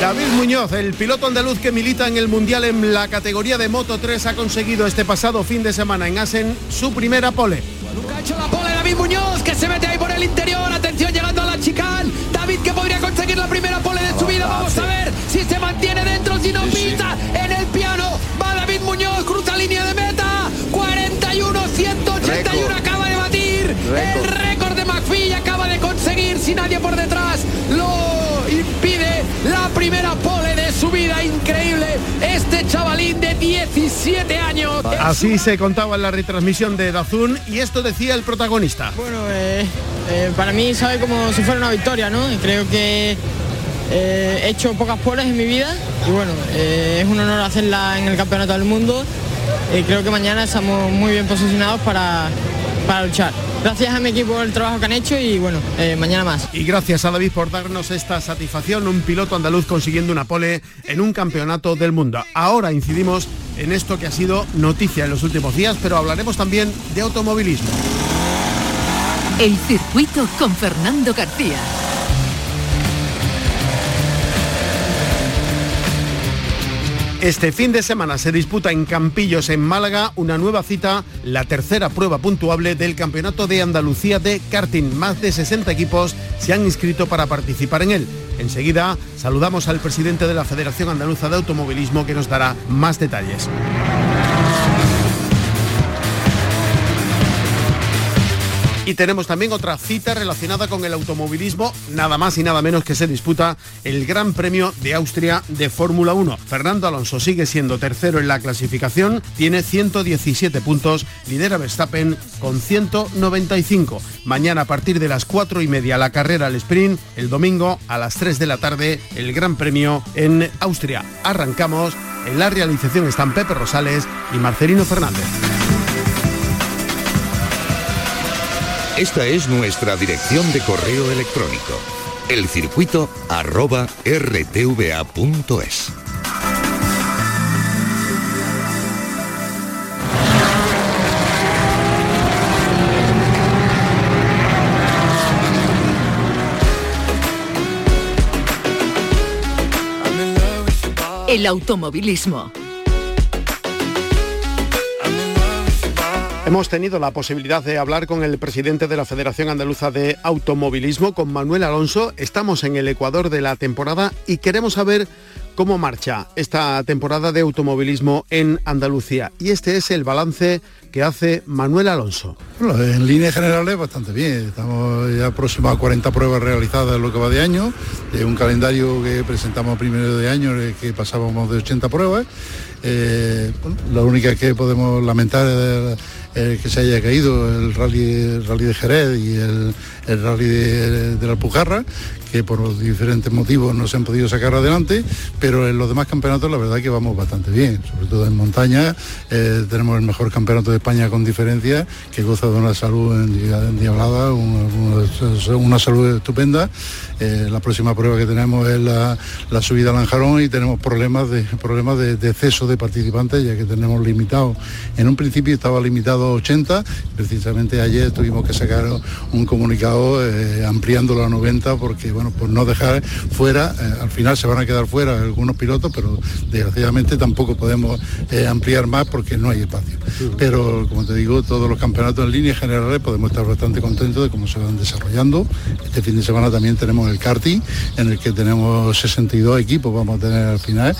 David Muñoz, el piloto andaluz que milita en el Mundial en la categoría de Moto 3, ha conseguido este pasado fin de semana en Asen su primera pole. Nunca ha hecho la pole David Muñoz, que se mete ahí por el interior. Atención, llegando a la chicane. David que podría conseguir la primera pole de su vida. Vamos a ver si se mantiene dentro, si no pisa en el piano. Va David Muñoz, cruza línea de meta. 41, 181 acaba de batir. El récord de McPhee acaba de conseguir, si nadie por detrás lo impide, la primera pole de su vida. Increíble. Este chavalín de 17 años. Así se contaba en la retransmisión de Dazun y esto decía el protagonista. Bueno, eh, eh, para mí sabe como si fuera una victoria, ¿no? Creo que eh, he hecho pocas poles en mi vida y bueno, eh, es un honor hacerla en el Campeonato del Mundo y creo que mañana estamos muy bien posicionados para, para luchar. Gracias a mi equipo por el trabajo que han hecho y bueno, eh, mañana más. Y gracias a David por darnos esta satisfacción, un piloto andaluz consiguiendo una pole en un campeonato del mundo. Ahora incidimos en esto que ha sido noticia en los últimos días, pero hablaremos también de automovilismo. El circuito con Fernando García. Este fin de semana se disputa en Campillos, en Málaga, una nueva cita, la tercera prueba puntuable del Campeonato de Andalucía de karting. Más de 60 equipos se han inscrito para participar en él. Enseguida saludamos al presidente de la Federación Andaluza de Automovilismo que nos dará más detalles. Y tenemos también otra cita relacionada con el automovilismo, nada más y nada menos que se disputa el Gran Premio de Austria de Fórmula 1. Fernando Alonso sigue siendo tercero en la clasificación, tiene 117 puntos, lidera Verstappen con 195. Mañana a partir de las 4 y media la carrera al sprint, el domingo a las 3 de la tarde el Gran Premio en Austria. Arrancamos, en la realización están Pepe Rosales y Marcelino Fernández. Esta es nuestra dirección de correo electrónico. elcircuito arroba rtva.es. El automovilismo. Hemos tenido la posibilidad de hablar con el presidente de la Federación Andaluza de Automovilismo, con Manuel Alonso. Estamos en el Ecuador de la temporada y queremos saber cómo marcha esta temporada de automovilismo en Andalucía. Y este es el balance que hace Manuel Alonso. Bueno, en líneas generales bastante bien. Estamos ya próximos a 40 pruebas realizadas en lo que va de año, de un calendario que presentamos primero de año eh, que pasábamos de 80 pruebas. Eh, la única que podemos lamentar es eh, que se haya caído el rally, de Jerez y el, el rally de, de la Alpujarra, que por diferentes motivos no se han podido sacar adelante, pero en los demás campeonatos la verdad que vamos bastante bien, sobre todo en montaña eh, tenemos el mejor campeonato de España con diferencia, que goza de una salud endia- endiablada, una, una- salud estupenda. Eh, la próxima prueba que tenemos es la, subida al Lanjarón y tenemos problemas de problemas de, exceso de participantes, ya que tenemos limitado. En un principio estaba limitado a 80, precisamente ayer tuvimos que sacar un comunicado eh, ampliándolo a 90 porque por no dejar fuera, eh, al final se van a quedar fuera algunos pilotos, pero desgraciadamente tampoco podemos eh, ampliar más porque no hay espacio. Pero como te digo, todos los campeonatos en líneas generales podemos estar bastante contentos de cómo se van desarrollando. Este fin de semana también tenemos el karting, en el que tenemos 62 equipos, vamos a tener al final.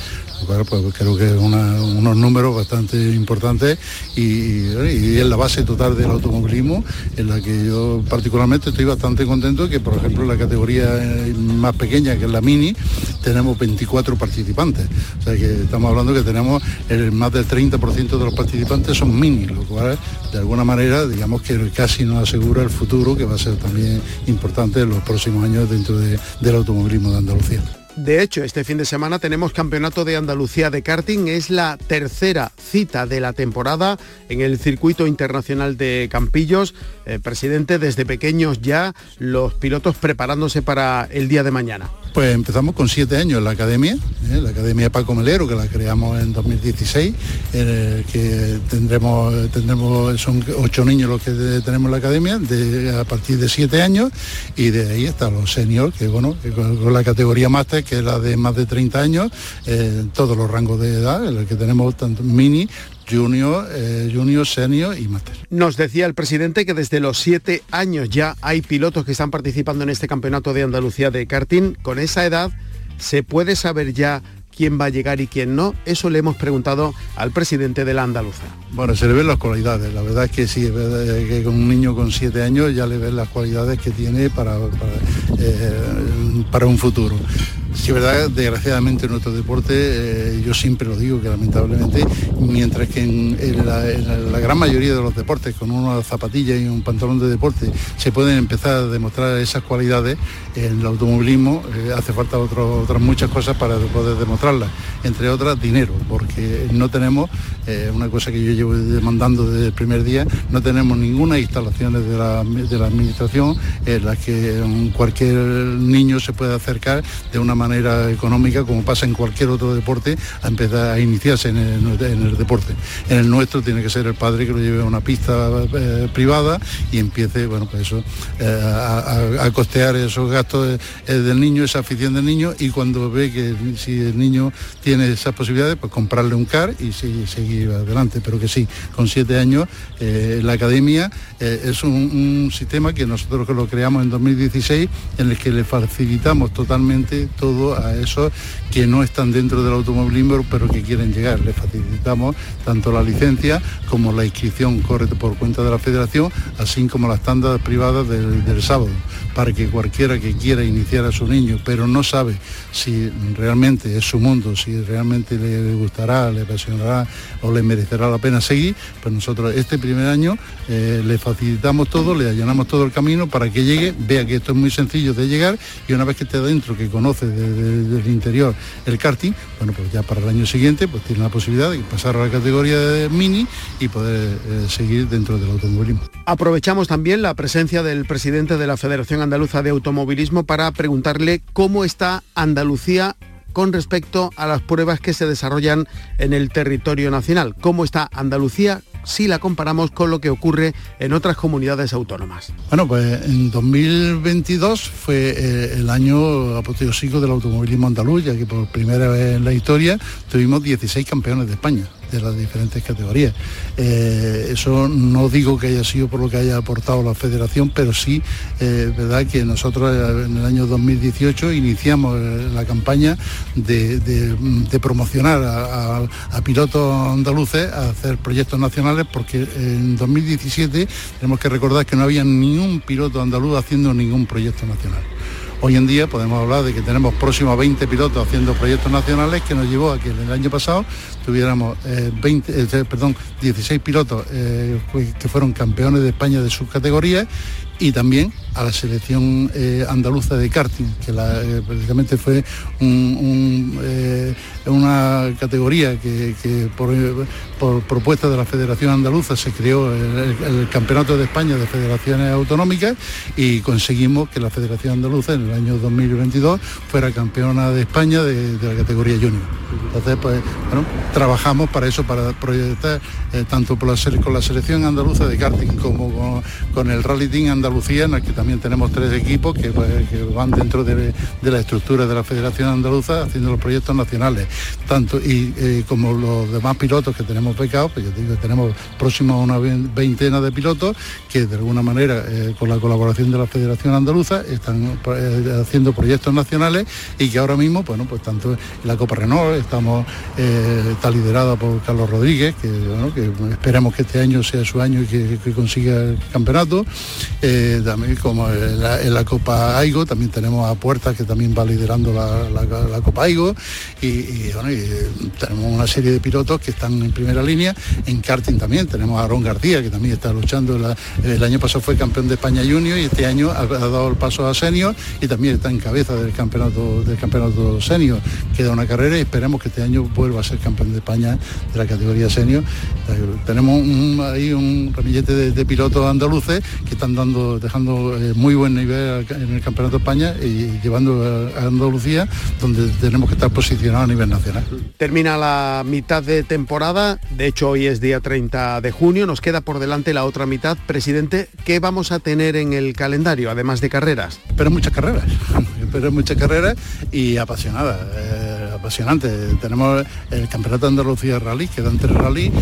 Cual, pues, creo que una- unos números bastante importantes y, y es la base total del automovilismo en la que yo particularmente estoy bastante contento que por ejemplo en la categoría eh, más pequeña que es la mini tenemos 24 participantes o sea que estamos hablando que tenemos el más del 30% de los participantes son mini lo cual de alguna manera digamos que casi nos asegura el futuro que va a ser también importante en los próximos años dentro de- del automovilismo de Andalucía. De hecho, este fin de semana tenemos Campeonato de Andalucía de karting. Es la tercera cita de la temporada en el circuito internacional de Campillos. Eh, presidente, desde pequeños ya los pilotos preparándose para el día de mañana. Pues empezamos con siete años en la academia, ¿eh? la academia Paco Melero, que la creamos en 2016, que tendremos, tendremos, son ocho niños los que tenemos en la academia, de, a partir de siete años, y de ahí hasta los seniors, que bueno, con, la categoría máster, que es la de más de 30 años, eh, todos los rangos de edad, en el que tenemos tanto mini, junior, eh, junior, senior y máster. Nos decía el presidente que desde los siete años ya hay pilotos que están participando en este campeonato de Andalucía de karting. Con esa edad, ¿se puede saber ya quién va a llegar y quién no? Eso le hemos preguntado al presidente de la Andaluza. Bueno, se le ven las cualidades. La verdad es que sí, es verdad que con un niño con siete años ya le ven las cualidades que tiene para, para, eh, un futuro. Sí, verdad, desgraciadamente nuestro deporte, eh, yo siempre lo digo que lamentablemente, mientras que en, la, gran mayoría de los deportes, con una zapatilla y un pantalón de deporte, se pueden empezar a demostrar esas cualidades, en el automovilismo eh, hace falta otras muchas cosas para poder demostrarlas, entre otras dinero, porque no tenemos, eh, una cosa que yo llevo demandando desde el primer día, no tenemos ninguna instalaciones de la, de la administración en las que cualquier niño se pueda acercar de una manera manera económica, como pasa en cualquier otro deporte, a empezar a iniciarse en el, deporte. En el nuestro tiene que ser el padre que lo lleve a una pista eh, privada y empiece, bueno, pues eso, eh, a, costear esos gastos eh, del niño, esa afición del niño, y cuando ve que si el niño tiene esas posibilidades, pues comprarle un car y seguir adelante. Pero que sí, con siete años, la academia es un, sistema que nosotros lo creamos en 2016, en el que le facilitamos totalmente todo a esos que no están dentro del automovilismo pero que quieren llegar. Les facilitamos tanto la licencia como la inscripción corre por cuenta de la federación, así como las tandas privadas del, sábado, para que cualquiera que quiera iniciar a su niño pero no sabe si realmente es su mundo, si realmente le gustará, le apasionará o le merecerá la pena seguir, pues nosotros este primer año eh, le facilitamos todo, le allanamos todo el camino para que llegue, vea que esto es muy sencillo de llegar y una vez que esté dentro, que conoce del interior el karting, bueno, pues ya para el año siguiente pues tiene la posibilidad de pasar a la categoría de mini y poder eh, seguir dentro del automovilismo. Aprovechamos también la presencia del presidente de la Federación Andaluza de Automovilismo para preguntarle cómo está Andalucía con respecto a las pruebas que se desarrollan en el territorio nacional. ¿Cómo está Andalucía si la comparamos con lo que ocurre en otras comunidades autónomas. Bueno, pues en 2022 fue eh, el año apoteósico del automovilismo andaluz, ya que por primera vez en la historia tuvimos 16 campeones de España de las diferentes categorías. Eh, eso no digo que haya sido por lo que haya aportado la federación, pero sí eh, verdad que nosotros eh, en el año 2018 iniciamos la campaña de, promocionar a, pilotos andaluces a hacer proyectos nacionales porque en 2017 tenemos que recordar que no había ningún piloto andaluz haciendo ningún proyecto nacional. Hoy en día podemos hablar de que tenemos próximos 20 pilotos haciendo proyectos nacionales que nos llevó a que el año pasado tuviéramos 20, eh, eh, perdón, 16 pilotos eh, que fueron campeones de España de sus categorías y también a la selección eh, andaluza de karting, que la, eh, prácticamente fue eh, una categoría que, por, propuesta de la Federación Andaluza se creó el, Campeonato de España de Federaciones Autonómicas y conseguimos que la Federación Andaluza en el año 2022 fuera campeona de España de, la categoría junior. Entonces, pues, bueno, trabajamos para eso, para proyectar tanto por la, con la selección andaluza de karting como con, el Rally Team Andalucía, en el que también tenemos tres equipos que, pues, van dentro de, la estructura de la Federación Andaluza haciendo los proyectos nacionales. Tanto y eh, como los demás pilotos que tenemos becados, pues yo digo, tenemos próximo a una veintena de pilotos que de alguna manera eh, con la colaboración de la Federación Andaluza están eh, haciendo proyectos nacionales y que ahora mismo, bueno, pues tanto en la Copa Renault estamos está liderada por Carlos Rodríguez, que, esperemos que este año sea su año y que, consiga el campeonato. También como en la, Copa Aigo, también tenemos a Puerta que también va liderando la, Copa Aigo. Y, tenemos una serie de pilotos que están en primera línea. En karting también tenemos a Aaron García, que también está luchando. el año pasado fue campeón de España Junior y este año ha, dado el paso a senior y también está en cabeza del campeonato del campeonato senior. Queda una carrera y esperemos que este año vuelva a ser campeón de España de la categoría senior. Eh, tenemos ahí un ramillete de, pilotos andaluces que están dando, dejando eh, muy buen nivel en el campeonato de España y llevando a Andalucía donde tenemos que estar posicionados a nivel nacional. Termina la mitad de temporada, de hecho hoy es día 30 de junio, nos queda por delante la otra mitad. Presidente, ¿qué vamos a tener en el calendario, además de carreras? Pero muchas carreras, pero muchas carreras y apasionadas. Eh, apasionante. Tenemos el Campeonato de Andalucía Rally, que dan tres rally.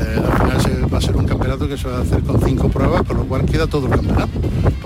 Eh, al final va a ser un campeonato que se va a hacer con cinco pruebas, con lo cual queda todo el campeonato.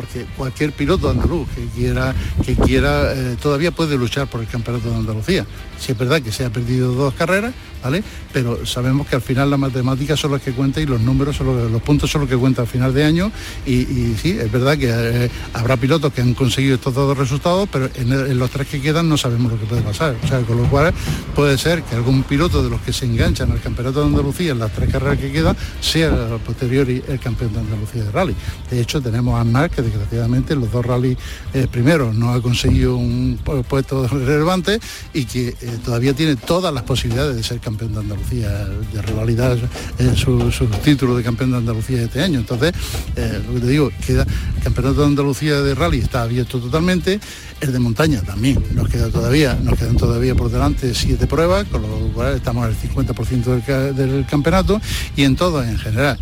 Porque cualquier piloto andaluz que quiera, que quiera eh, todavía puede luchar por el Campeonato de Andalucía. Si es verdad que se ha perdido dos carreras, ¿vale? Pero sabemos que al final las matemáticas son las que cuentan y los números son los, los puntos son los que cuentan al final de año. Y, sí, es verdad que eh, habrá pilotos que han conseguido estos dos resultados, pero en, los tres que quedan no sabemos lo que puede pasar. O sea, con lo cual puede ser que algún piloto de los que se enganchan al Campeonato de Andalucía en las tres carreras que quedan sea a posteriori el campeón de Andalucía de rally. De hecho, tenemos a Aznar que desgraciadamente en los dos rally eh, primeros no ha conseguido un puesto relevante y que eh, todavía tiene todas las posibilidades de ser campeón de Andalucía, de rivalidad en su, título de campeón de Andalucía este año. Entonces, eh, lo que te digo, queda el campeonato de Andalucía de rally está abierto totalmente, el de montaña también, nos queda todavía, nos quedan todavía por delante siete pruebas, con lo cual estamos al 50% del, campeonato y en todo en general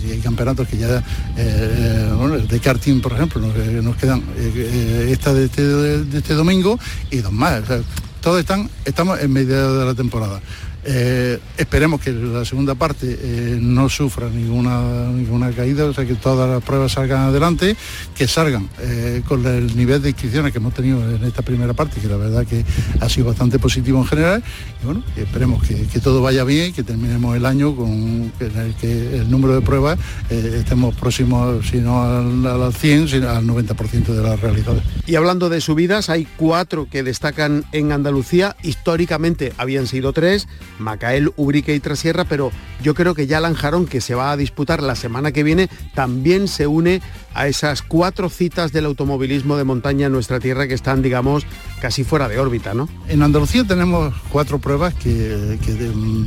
si hay campeonatos que ya de karting por ejemplo nos, quedan esta de este, de este, domingo y dos más todos están, estamos en medio de la temporada. Eh, esperemos que la segunda parte eh, no sufra ninguna, ninguna caída, o sea que todas las pruebas salgan adelante, que salgan eh, con el nivel de inscripciones que hemos tenido en esta primera parte, que la verdad que ha sido bastante positivo en general. Y bueno, esperemos que, todo vaya bien y que terminemos el año con el que el número de pruebas estemos próximos, si no al, 100, sino al 90% de las realidades. Y hablando de subidas, hay cuatro que destacan en Andalucía. Históricamente habían sido tres Macael, Ubrique y Trasierra, pero yo creo que ya Lanjarón, que se va a disputar la semana que viene, también se une a esas cuatro citas del automovilismo de montaña en nuestra tierra que están, digamos, casi fuera de órbita, ¿no? En Andalucía tenemos cuatro pruebas que,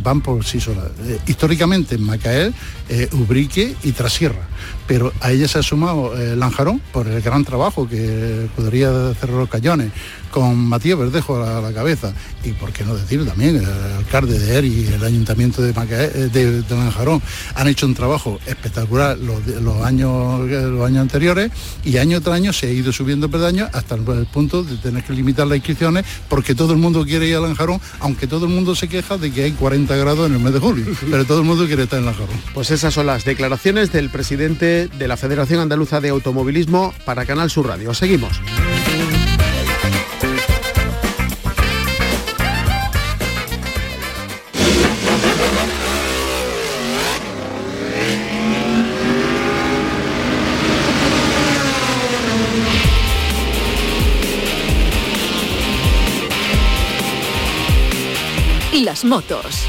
van por sí solas. Eh, históricamente Macael, eh, Ubrique y Trasierra, pero a ella se ha sumado eh, Lanjarón por el gran trabajo que podría hacer los Cañones, con Matías Verdejo a la, cabeza y por qué no decir también el alcalde de ER y el ayuntamiento de, de, Lanjarón han hecho un trabajo espectacular los, años, los años anteriores y año tras año se ha ido subiendo peldaños hasta el, punto de tener que limitar las inscripciones porque todo el mundo quiere ir a Lanjarón, aunque todo el mundo se queja de que hay 40 grados en el mes de julio, pero todo el mundo quiere estar en Lanjarón. Pues esas son las declaraciones del presidente de la Federación Andaluza de Automovilismo para Canal Sur Radio. Seguimos. Motos.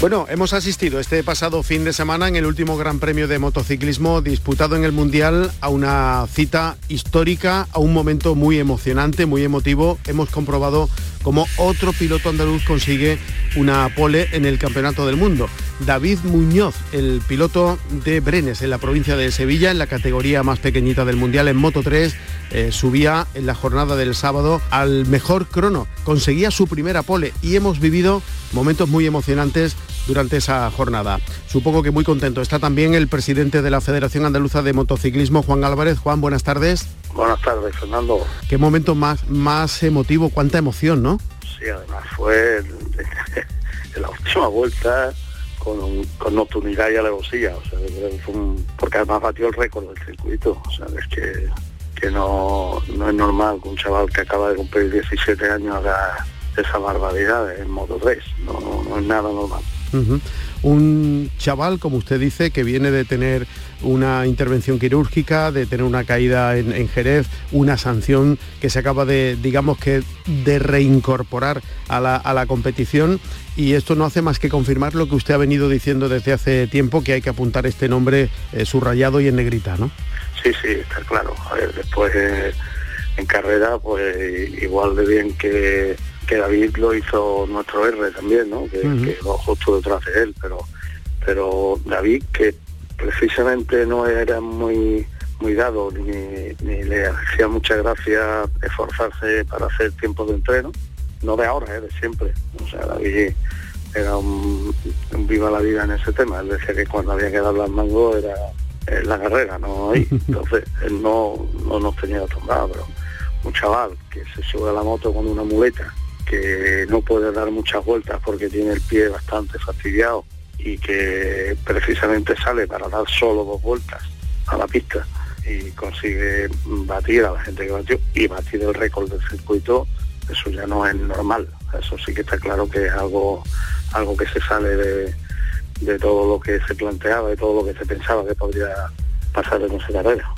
Bueno, hemos asistido este pasado fin de semana en el último Gran Premio de motociclismo disputado en el Mundial a una cita histórica, a un momento muy emocionante, muy emotivo. Hemos comprobado cómo otro piloto andaluz consigue una pole en el Campeonato del Mundo. David Muñoz, el piloto de Brenes en la provincia de Sevilla, en la categoría más pequeñita del Mundial en Moto 3, eh, subía en la jornada del sábado al mejor crono. Conseguía su primera pole y hemos vivido momentos muy emocionantes durante esa jornada. Supongo que muy contento. Está también el presidente de la Federación Andaluza de Motociclismo, Juan Álvarez. Juan, buenas tardes. Buenas tardes, Fernando. Qué momento más, más emotivo, cuánta emoción, ¿no? Sí, además fue en la última vuelta con, con nocturnidad y alevosía, o sea, porque además batió el récord del circuito, o sea, es que que no, no es normal que un chaval que acaba de cumplir 17 años haga esa barbaridad en Moto 3, no, no es nada normal. Un chaval, como usted dice, que viene de tener una intervención quirúrgica, de tener una caída en, Jerez, una sanción que se acaba de, digamos que, de reincorporar a la, competición y esto no hace más que confirmar lo que usted ha venido diciendo desde hace tiempo, que hay que apuntar este nombre eh, subrayado y en negrita, ¿no? Sí, sí, está claro. A ver, después eh, en carrera, pues igual de bien que que David lo hizo nuestro R también, ¿no? Que, uh justo detrás de él, pero pero David que precisamente no era muy muy dado ni, le hacía mucha gracia esforzarse para hacer tiempo de entreno, no de ahora, ¿eh? de siempre. O sea, David era un, viva la vida en ese tema, él decía que cuando había que dar las mangos era en la carrera, no ahí. Entonces él no, no nos tenía acostumbrados, pero un chaval que se sube a la moto con una muleta que no puede dar muchas vueltas porque tiene el pie bastante fastidiado y que precisamente sale para dar solo dos vueltas a la pista y consigue batir a la gente que batió y batir el récord del circuito, eso ya no es normal. Eso sí que está claro que es algo, algo que se sale de, de todo lo que se planteaba, de todo lo que se pensaba que podría carrera.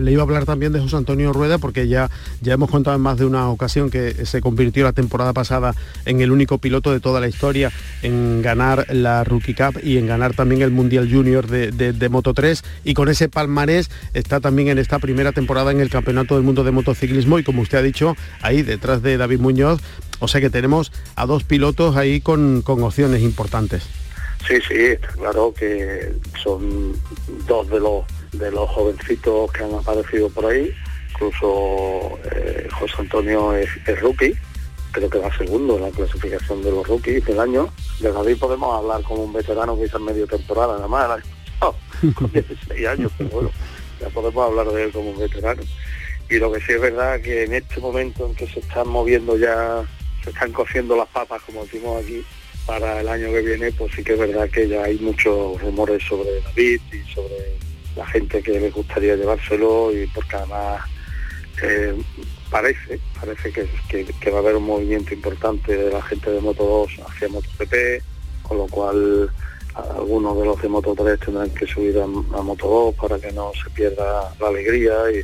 Le iba a hablar también de José Antonio Rueda porque ya, ya hemos contado en más de una ocasión que se convirtió la temporada pasada en el único piloto de toda la historia en ganar la Rookie Cup y en ganar también el Mundial Junior de, Moto 3 y con ese palmarés está también en esta primera temporada en el Campeonato del Mundo de Motociclismo y como usted ha dicho, ahí detrás de David Muñoz, o sea que tenemos a dos pilotos ahí con, con opciones importantes. Sí, sí, está claro que son dos de los de los jovencitos que han aparecido por ahí. Incluso eh, José Antonio es, rookie, creo que va segundo en la clasificación de los rookies del año. De David podemos hablar como un veterano que hizo medio temporada nada más, con 16 años, pero bueno, ya podemos hablar de él como un veterano. Y lo que sí es verdad que en este momento en que se están moviendo ya, se están cociendo las papas, como decimos aquí, para el año que viene, pues sí que es verdad que ya hay muchos rumores sobre David y sobre la gente que le gustaría llevárselo y porque además eh, parece, parece que, va a haber un movimiento importante de la gente de Moto 2 hacia MotoGP, con lo cual algunos de los de Moto 3 tendrán que subir a, Moto 2 para que no se pierda la alegría y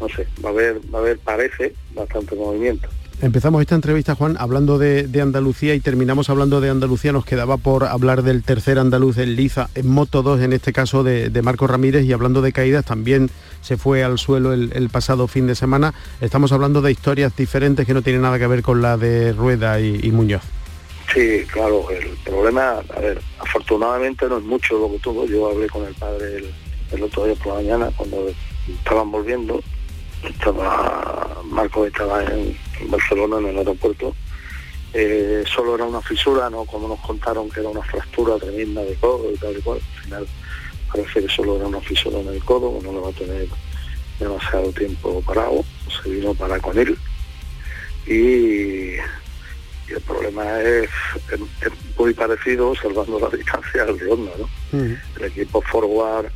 no sé, va a haber, va a haber, parece, bastante movimiento. Empezamos esta entrevista, Juan, hablando de, Andalucía y terminamos hablando de Andalucía. Nos quedaba por hablar del tercer andaluz, el Liza, en Moto 2, en este caso de, Marco Ramírez. Y hablando de caídas, también se fue al suelo el, pasado fin de semana. Estamos hablando de historias diferentes que no tienen nada que ver con la de Rueda y, Muñoz. Sí, claro, el problema, a ver, afortunadamente no es mucho lo que tuvo. Yo hablé con el padre el, el otro día por la mañana cuando estaban volviendo estaba Marco estaba en, Barcelona en el aeropuerto. Eh, solo era una fisura no como nos contaron que era una fractura tremenda de codo y tal y cual. Al final parece que solo era una fisura en el codo no le va a tener demasiado tiempo parado. Se vino para con él. Y, el problema es, muy parecido salvando la distancia al de onda ¿no? el equipo forward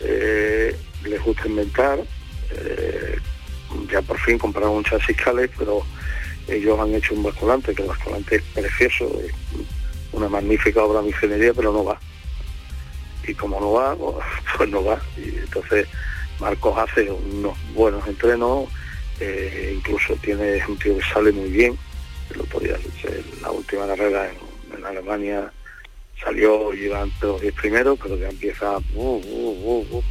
eh, le gusta inventar eh, ya por fin compraron un chasis Cale, pero ellos han hecho un basculante, que el basculante es precioso, es una magnífica obra de ingeniería, pero no va. Y como no va, pues, pues no va. Y entonces Marcos hace unos buenos entrenos, eh, incluso tiene un tío que sale muy bien. El otro día, la última carrera en, Alemania salió iba entre los 10 primeros, pero ya empieza... Uh, uh, uh,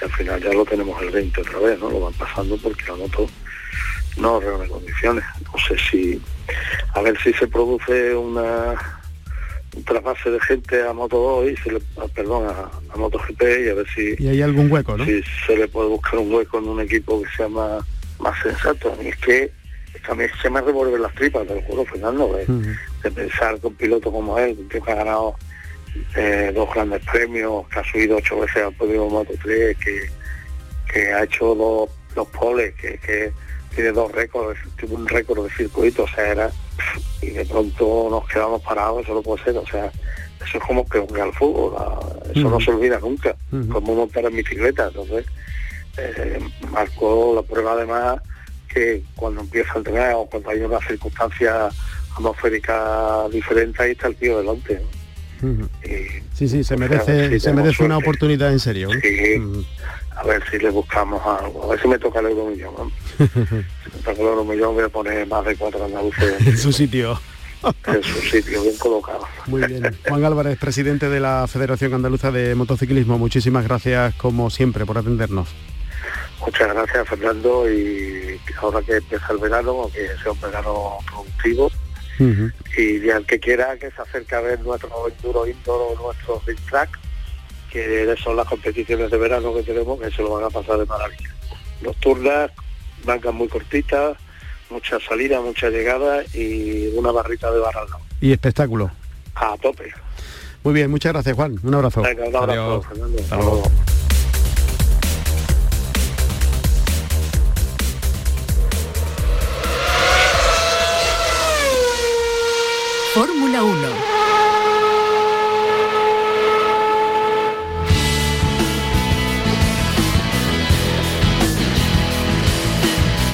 y al final ya lo tenemos el 20 otra vez, ¿no? Lo van pasando porque la moto no reúne condiciones. No sé si, a ver si se produce una un trasvase de gente a Moto 2 y se le, ah, perdón, a, Moto GP y a ver si... Y hay algún hueco, ¿no? Si se le puede buscar un hueco en un equipo que sea más, más sensato. Y es que también se me revuelven las tripas, te lo juro, Fernando, de, de pensar que un piloto como él, que ha ganado eh, dos grandes premios, que ha subido ocho veces al podio Moto 3, que, que ha hecho dos, dos poles, que, tiene dos récords, tuvo un récord de circuito, o sea, era, y de pronto nos quedamos parados, eso no puede ser, o sea, eso es como que al fútbol, eso no se olvida nunca, como montar en bicicleta, entonces eh, marcó la prueba además que cuando empieza a entrenar o cuando hay una circunstancia atmosférica diferente, ahí está el tío delante. Sí, sí, se merece, se merece una oportunidad en serio. Sí, a ver si le buscamos algo, a ver si me toca el euromillón. ¿no? si me toca el euromillón voy a poner más de cuatro andaluces en su sitio. en su sitio, bien colocado. Muy bien. Juan Álvarez, presidente de la Federación Andaluza de Motociclismo, muchísimas gracias como siempre por atendernos. Muchas gracias Fernando y ahora que empieza el verano, que sea un verano productivo, y al que quiera que se acerque a ver nuestro enduro indoor o nuestro big track, que son las competiciones de verano que tenemos, que se lo van a pasar de maravilla. Nocturnas, bancas muy cortitas, muchas salidas, muchas llegadas y una barrita de barra Y espectáculo. A tope. Muy bien, muchas gracias Juan. Un abrazo. Venga, un abrazo, Fernando. Fórmula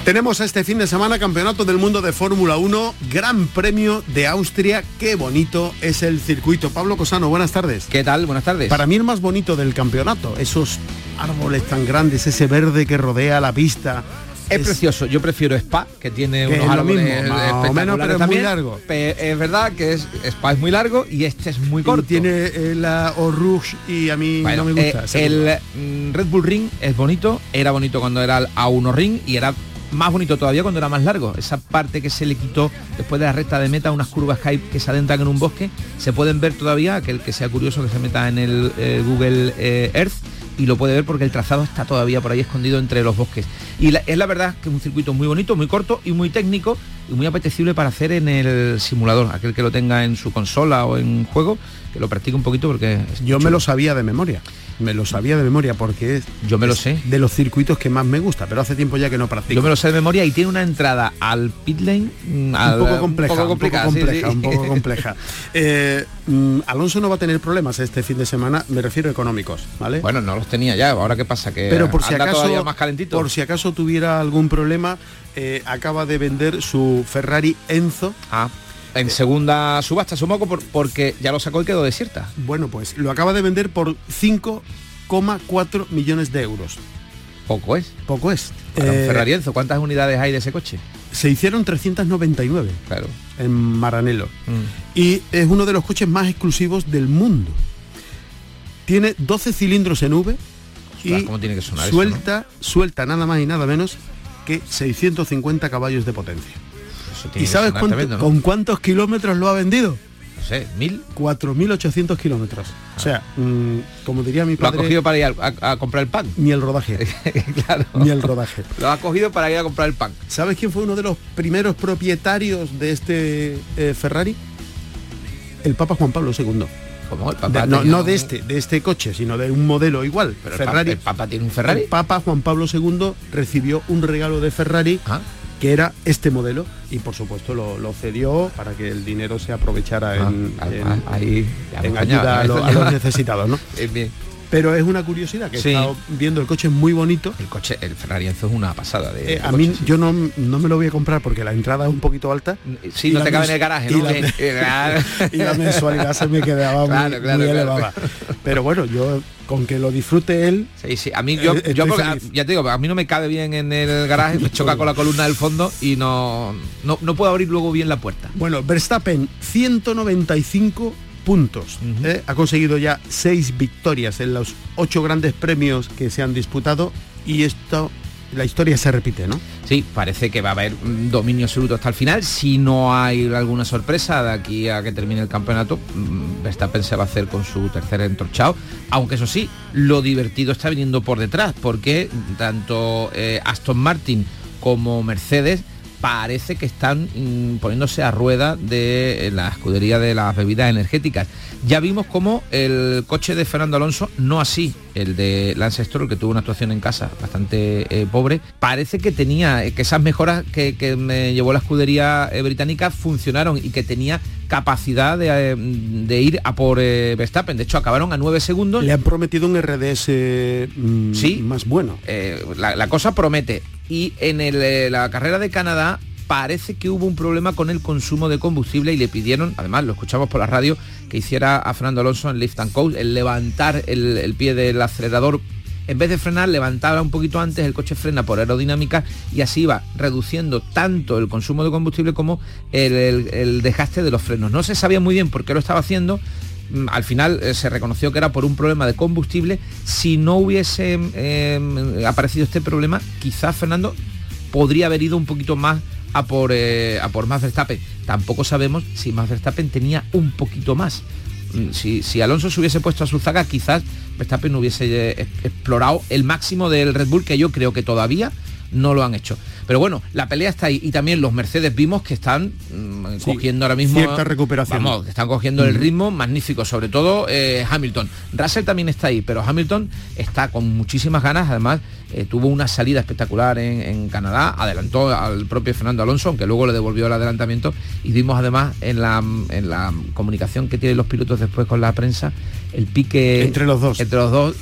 Tenemos este fin de semana Campeonato del Mundo de Fórmula 1, Gran Premio de Austria. Qué bonito es el circuito. Pablo Cosano, buenas tardes. ¿Qué tal? Buenas tardes. Para mí el más bonito del campeonato, esos árboles tan grandes, ese verde que rodea la pista, es, precioso, yo prefiero Spa, que tiene unos árboles mismo, menos, pero es muy largo. Es verdad que es, Spa es muy largo y este es muy corto. tiene eh, la Rouge y a mí no me gusta. Eh, el mm, Red Bull Ring es bonito, era bonito cuando era el A1 Ring y era más bonito todavía cuando era más largo. Esa parte que se le quitó después de la recta de meta, unas curvas que, se adentran en un bosque, se pueden ver todavía, aquel que sea curioso que se meta en el eh, Google Earth y lo puede ver porque el trazado está todavía por ahí escondido entre los bosques. Y es la verdad que es un circuito muy bonito, muy corto y muy técnico y muy apetecible para hacer en el simulador. Aquel que lo tenga en su consola o en juego, que lo practique un poquito porque... Yo me lo sabía de memoria me lo sabía de memoria porque es, yo me lo sé. de los circuitos que más me gusta pero hace tiempo ya que no practico. Yo me lo sé de memoria y tiene una entrada al pit lane mm, un poco compleja un poco, compleja, un poco compleja. Eh, mm, Alonso no va a tener problemas este fin de semana me refiero a económicos vale bueno no los tenía ya ahora qué pasa que pero por si acaso más calentito. por si acaso tuviera algún problema eh, acaba de vender su Ferrari Enzo. Ah en segunda subasta, supongo, por, porque ya lo sacó y quedó desierta. Bueno, pues lo acaba de vender por 5,4 millones de euros. Poco es. Poco es. Eh, Ferrari Enzo, ¿cuántas unidades hay de ese coche? Se hicieron 399 claro. en Maranello. Mm. Y es uno de los coches más exclusivos del mundo. Tiene 12 cilindros en V y ¿cómo tiene que sonar suelta, suelta nada más y nada menos que 650 caballos de potencia. ¿Y sabes con cuántos kilómetros lo ha vendido? No sé, mil. 4.800 kilómetros. O sea, mm, como diría mi padre... Lo ha cogido para ir a, comprar el pan. Ni el rodaje. claro. Ni el rodaje. Lo ha cogido para ir a comprar el pan. ¿Sabes quién fue uno de los primeros propietarios de este eh, Ferrari? El Papa Juan Pablo II. no, de este, de este coche, sino de un modelo igual. Pero Ferrari. El Papa, tiene un Ferrari. El Papa Juan Pablo II recibió un regalo de Ferrari ¿Ah? Que era este modelo y por supuesto lo, cedió para que el dinero se aprovechara en, ah, ayuda a, los necesitados. ¿no? bien. Pero es una curiosidad que he estado viendo el coche muy bonito. El coche, el Ferrari Enzo es una pasada. De, eh, a mí yo no, no, me lo voy a comprar porque la entrada es un poquito alta. Sí, no te cabe en el garaje, ¿no? Y la, mensualidad se me quedaba muy, elevada. Pero bueno, yo con que lo disfrute él. Sí, sí. A mí yo, eh, yo ya te digo, a mí no me cabe bien en el garaje, me choca con la columna del fondo y no, no, no puedo abrir luego bien la puerta. Bueno, Verstappen 195 puntos. ¿eh? Ha conseguido ya seis victorias en los ocho grandes premios que se han disputado y esto la historia se repite, ¿no? Sí, parece que va a haber dominio absoluto hasta el final. Si no hay alguna sorpresa de aquí a que termine el campeonato, mm, Verstappen se va a hacer con su tercer entorchado. Aunque eso sí, lo divertido está viniendo por detrás, porque tanto eh, Aston Martin como Mercedes parece que están mm, poniéndose a rueda de la escudería de las bebidas energéticas. Ya vimos cómo el coche de Fernando Alonso, no así el de Lance Stroll, que tuvo una actuación en casa bastante eh, pobre, parece que tenía, que esas mejoras que, me llevó la escudería eh, británica funcionaron y que tenía capacidad de, de ir a por Verstappen. De hecho, acabaron a 9 segundos. Le han prometido un RDS mm, Sí. más bueno. la, la cosa promete. Y en el, la carrera de Canadá parece que hubo un problema con el consumo de combustible y le pidieron, además lo escuchamos por la radio, que hiciera a Fernando Alonso en Lift and Coast, el levantar el, el pie del acelerador en vez de frenar, levantaba un poquito antes, el coche frena por aerodinámica y así va reduciendo tanto el consumo de combustible como el, desgaste de los frenos. No se sabía muy bien por qué lo estaba haciendo. Mm, Al final eh, se reconoció que era por un problema de combustible. Si no hubiese eh, aparecido este problema, quizás Fernando podría haber ido un poquito más a por, eh, a por Max Verstappen. Tampoco sabemos si Max Verstappen tenía un poquito más. Mm, Si, si Alonso se hubiese puesto a su zaga, quizás Verstappen no hubiese eh, explorado el máximo del Red Bull, que yo creo que todavía no lo han hecho. Pero bueno, la pelea está ahí y también los Mercedes vimos que están mm, Sí, cogiendo ahora mismo cierta recuperación. Vamos, están cogiendo el Ujú. ritmo magnífico, sobre todo eh, Hamilton. Russell también está ahí, pero Hamilton está con muchísimas ganas, además eh, tuvo una salida espectacular en, en Canadá, adelantó al propio Fernando Alonso, aunque luego le devolvió el adelantamiento, y vimos además en la, en la comunicación que tienen los pilotos después con la prensa, el pique Entre los dos. entre los dos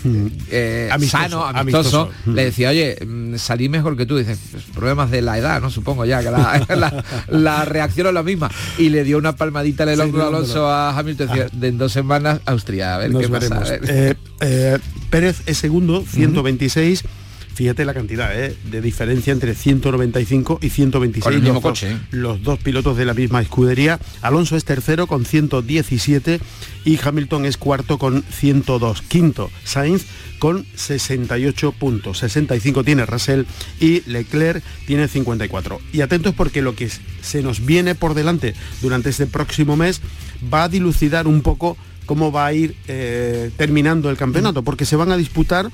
eh, Amistoso, sano, amistoso, amistoso. Mm. le decía, oye, mm, salí mejor que tú, dices, "Pues, problemas de la edad, ¿no? Supongo ya que la, la- la reacción es la misma. Y le dio una palmadita en el Sí, hombro. Alonso a Hamilton, decía, de en dos semanas Austria, a ver Nos qué pasa. veremos. a ver". Eh, eh, Pérez es segundo, 126. Fíjate la cantidad eh, de diferencia entre 195 y 126. Con el mismo los, dos- coche, ¿eh? los dos pilotos de la misma escudería. Alonso es tercero con 117 y Hamilton es cuarto con 102. Quinto, Sainz con 68 puntos. 65 tiene Russell y Leclerc tiene 54. Y atentos porque lo que se nos viene por delante durante este próximo mes va a dilucidar un poco cómo va a ir eh, terminando el campeonato, porque se van a disputar,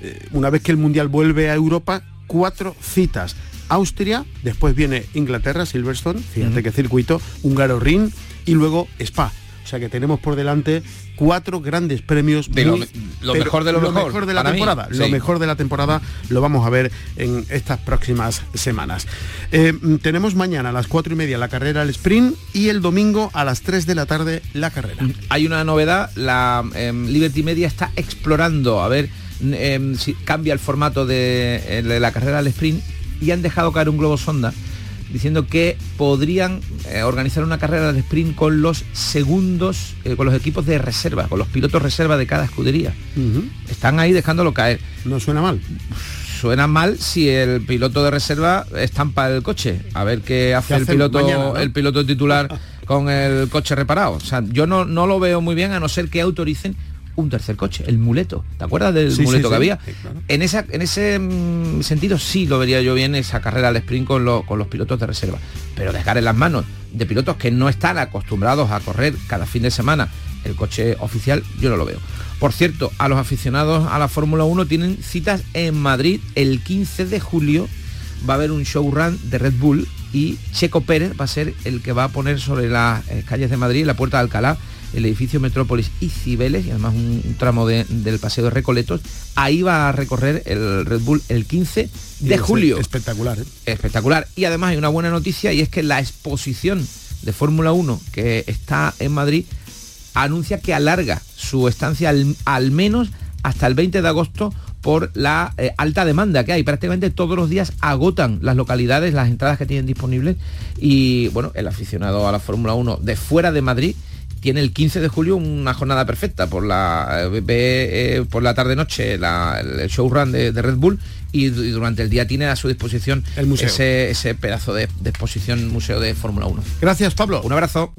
eh, una vez que el Mundial vuelve a Europa, cuatro citas. Austria, después viene Inglaterra, Silverstone, fíjate qué circuito, Húngaro Ring y luego Spa. O sea que tenemos por delante cuatro grandes premios. De lo me- lo mejor de lo mejor, de la mí, temporada. Lo mejor de la temporada lo vamos a ver en estas próximas semanas. Eh, tenemos mañana a las cuatro y media la carrera al sprint y el domingo a las 3 de la tarde la carrera. Hay una novedad, la em, Liberty Media está explorando, a ver em, si cambia el formato de, eh, de la carrera al sprint y han dejado caer un globo sonda diciendo que podrían eh, organizar una carrera de sprint con los segundos, eh, con los equipos de reserva, con los pilotos reserva de cada escudería. Están ahí dejándolo caer. No suena mal. Suena mal si el piloto de reserva estampa el coche. A ver qué hace, el, piloto, mañana, ¿no? el piloto titular con el coche reparado. O sea, yo no, no lo veo muy bien a no ser que autoricen un tercer coche, el muleto. ¿Te acuerdas del Sí, muleto sí. que había? Claro. En, esa, en ese mm, sentido sí lo vería yo bien esa carrera al sprint con, lo- con los pilotos de reserva. Pero dejar en las manos de pilotos que no están acostumbrados a correr cada fin de semana el coche oficial, yo no lo veo. Por cierto, a los aficionados a la Fórmula 1 tienen citas en Madrid el 15 de julio. Va a haber un showrun de Red Bull y Checo Pérez va a ser el que va a poner sobre las eh, calles de Madrid, la puerta de Alcalá, el edificio Metrópolis y Cibeles, y además un, tramo de- del paseo de Recoletos. Ahí va a recorrer el Red Bull el 15 de Y julio Espectacular. ¿eh? espectacular. Y además hay una buena noticia y es que la exposición de Fórmula 1 que está en Madrid anuncia que alarga su estancia al, al menos hasta el 20 de agosto por la eh, alta demanda que hay. Prácticamente todos los días agotan las localidades, las entradas que tienen disponibles y bueno, el aficionado a la Fórmula 1 de fuera de Madrid tiene el 15 de julio una jornada perfecta por la eh, eh, por la tarde noche la- el showrun de, de Red Bull y durante el día tiene a su disposición El museo. Ese, ese pedazo de, de exposición museo de Fórmula 1. Gracias, Pablo. Un abrazo.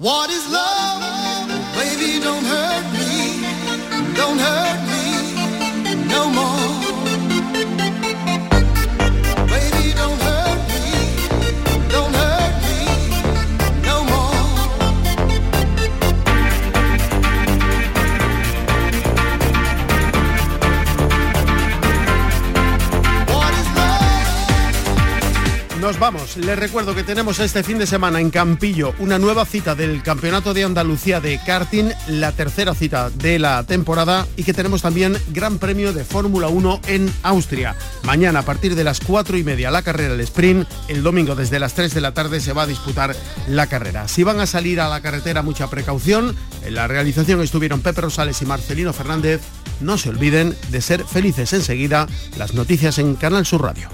Nos vamos. Les recuerdo que tenemos este fin de semana en Campillo una nueva cita del Campeonato de Andalucía de karting, la tercera cita de la temporada y que tenemos también Gran Premio de Fórmula 1 en Austria. Mañana a partir de las 4 y media la carrera del sprint, el domingo desde las 3 de la tarde se va a disputar la carrera. Si van a salir a la carretera mucha precaución, en la realización estuvieron Pepe Rosales y Marcelino Fernández. No se olviden de ser felices enseguida las noticias en Canal Sur Radio.